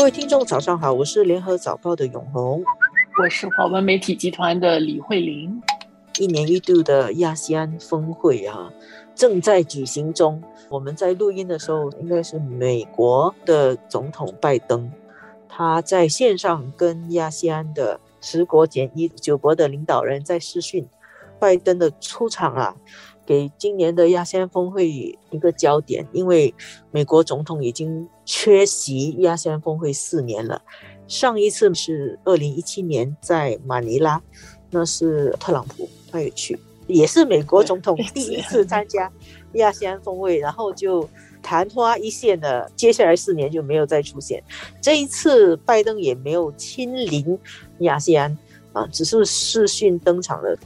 各位听众，早上好，我是联合早报的永红，我是华文媒体集团的李慧玲。一年一度的亚细安峰会啊，正在举行中。我们在录音的时候，应该是美国的总统拜登，他在线上跟亚细安的十国减一九国的领导人在视讯。拜登的出场啊，给今年的亚细安峰会一个焦点，因为美国总统已经缺席亚细安峰会四年了，上一次是二零一七年在马尼拉，那是特朗普。他也去，也是美国总统第一次参加亚细安峰会，然后就昙花一现的，接下来四年就没有再出现。这一次拜登也没有亲临亚细安啊，只是视讯登场了。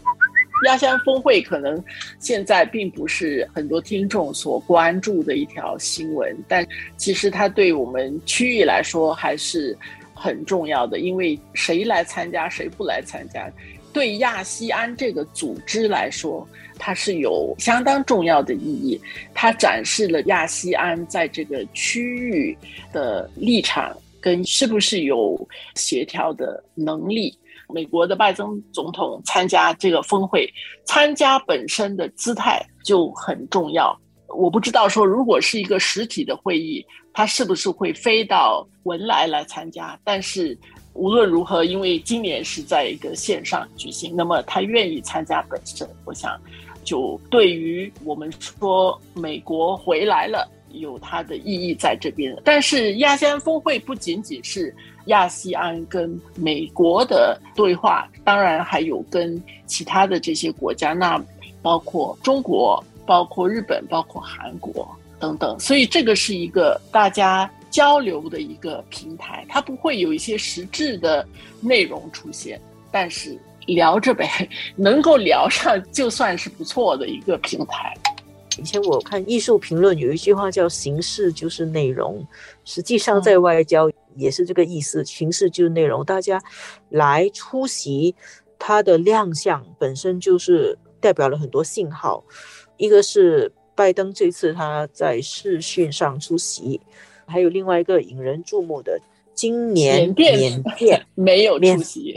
亚细安峰会可能现在并不是很多听众所关注的一条新闻，但其实它对我们区域来说还是很重要的，因为谁来参加，谁不来参加。对亚细安这个组织来说，它是有相当重要的意义。它展示了亚细安在这个区域的立场跟是不是有协调的能力。美国的拜登总统参加这个峰会，参加本身的姿态就很重要。我不知道说，如果是一个实体的会议，他是不是会飞到文莱来参加？但是。无论如何，因为今年是在一个线上举行，那么他愿意参加本身，我想就对于我们说美国回来了有它的意义在这边。但是亚细安峰会不仅仅是亚细安跟美国的对话，当然还有跟其他的这些国家，那包括中国、包括日本、包括韩国等等，所以这个是一个大家。交流的一个平台，它不会有一些实质的内容出现，但是聊着呗，能够聊上就算是不错的一个平台。以前我看艺术评论有一句话叫“形式就是内容”，实际上在外交也是这个意思，“形式就是内容”。大家来出席，它的亮相本身就是代表了很多信号。一个是拜登这次他在视讯上出席。还有另外一个引人注目的，今年缅甸 没有出席，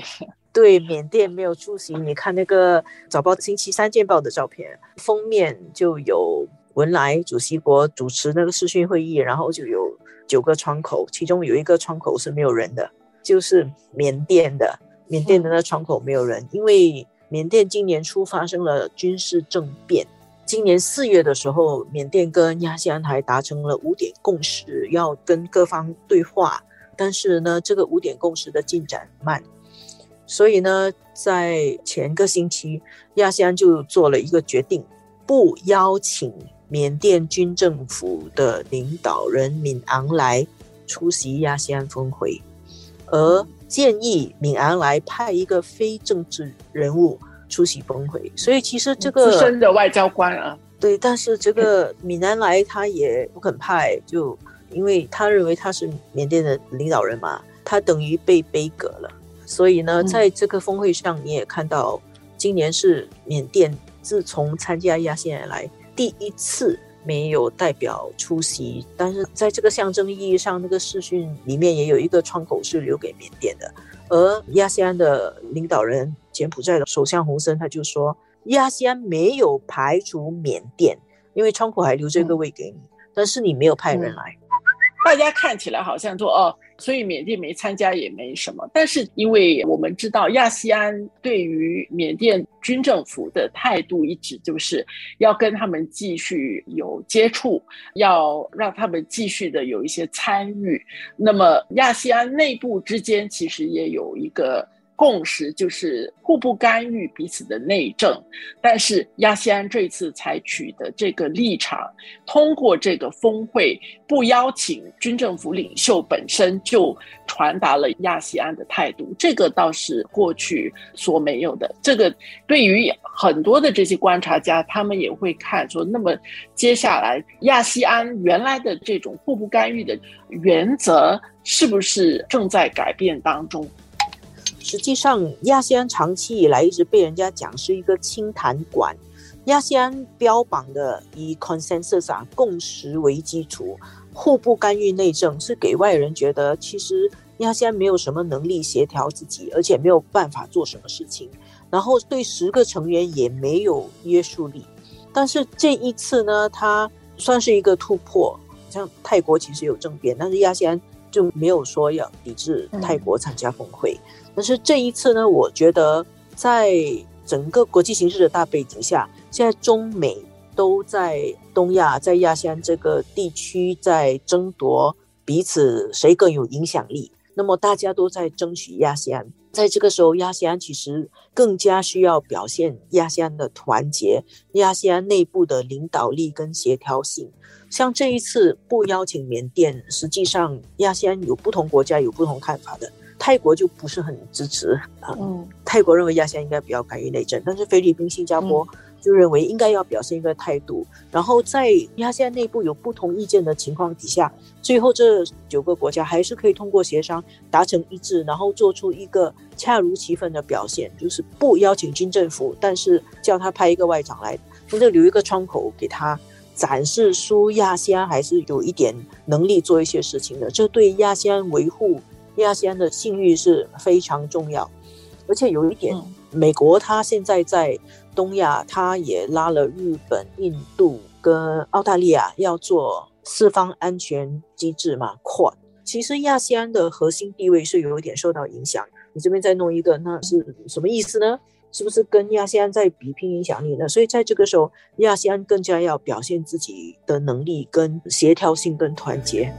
对，缅甸没有出席。你看那个早报星期三见报的照片，封面就有文莱主席国主持那个视讯会议，然后就有九个窗口，其中有一个窗口是没有人的，就是缅甸的，缅甸的那窗口没有人，因为缅甸今年初发生了军事政变。今年四月的时候，缅甸跟亚细安还达成了五点共识，要跟各方对话。但是呢，这个五点共识的进展慢，所以呢，在前个星期，亚细安就做了一个决定，不邀请缅甸军政府的领导人敏昂莱出席亚细安峰会，而建议敏昂莱派一个非政治人物。出席峰会，所以其实这个资深的外交官啊，对，但是这个米南来他也不肯派，就因为他认为他是缅甸的领导人嘛，他等于被背革了。所以呢，在这个峰会上，你也看到，今年是缅甸自从参加亚细安来第一次没有代表出席，但是在这个象征意义上，那个视讯里面也有一个窗口是留给缅甸的。而亚细安的领导人柬埔寨的首相洪森他就说，亚细安没有排除缅甸，因为窗口还留这个位给你，但是你没有派人来。大家看起来好像说哦。所以缅甸没参加也没什么，但是因为我们知道亚细安对于缅甸军政府的态度一直就是要跟他们继续有接触，要让他们继续的有一些参与。那么亚细安内部之间其实也有一个。共识就是互不干预彼此的内政，但是亚细安这次采取的这个立场，通过这个峰会不邀请军政府领袖本身就传达了亚细安的态度，这个倒是过去所没有的。这个对于很多的这些观察家，他们也会看说，那么接下来亚细安原来的这种互不干预的原则，是不是正在改变当中？实际上，亚细安长期以来一直被人家讲是一个清谈馆。亚细安标榜的以 consensus 共识为基础，互不干预内政，是给外人觉得其实亚细安没有什么能力协调自己，而且没有办法做什么事情，然后对十个成员也没有约束力。但是这一次呢，它算是一个突破。像泰国其实有政变，但是亚细安就没有说要抵制泰国参加峰会。但是这一次呢，我觉得在整个国际形势的大背景下，现在中美都在东亚，在亚细安这个地区在争夺彼此谁更有影响力。那么大家都在争取亚细安，在这个时候，亚细安其实更加需要表现亚细安的团结，亚细安内部的领导力跟协调性。像这一次不邀请缅甸，实际上亚细安有不同国家有不同看法的，泰国就不是很支持啊。嗯，泰国认为亚细安应该不要干预内政，但是菲律宾、新加坡。就认为应该要表现一个态度，然后在亚细安内部有不同意见的情况底下，最后这九个国家还是可以通过协商达成一致，然后做出一个恰如其分的表现，就是不邀请军政府，但是叫他派一个外长来，那就留一个窗口给他展示出亚细安还是有一点能力做一些事情的，这对亚细安维护亚细安的信誉是非常重要，而且有一点，美国他现在在。东亚，他也拉了日本、印度跟澳大利亚要做四方安全机制嘛扩。其实亚细安的核心地位是有一点受到影响。你这边再弄一个，那是什么意思呢？是不是跟亚细安在比拼影响力呢？所以在这个时候，亚细安更加要表现自己的能力、跟协调性、跟团结。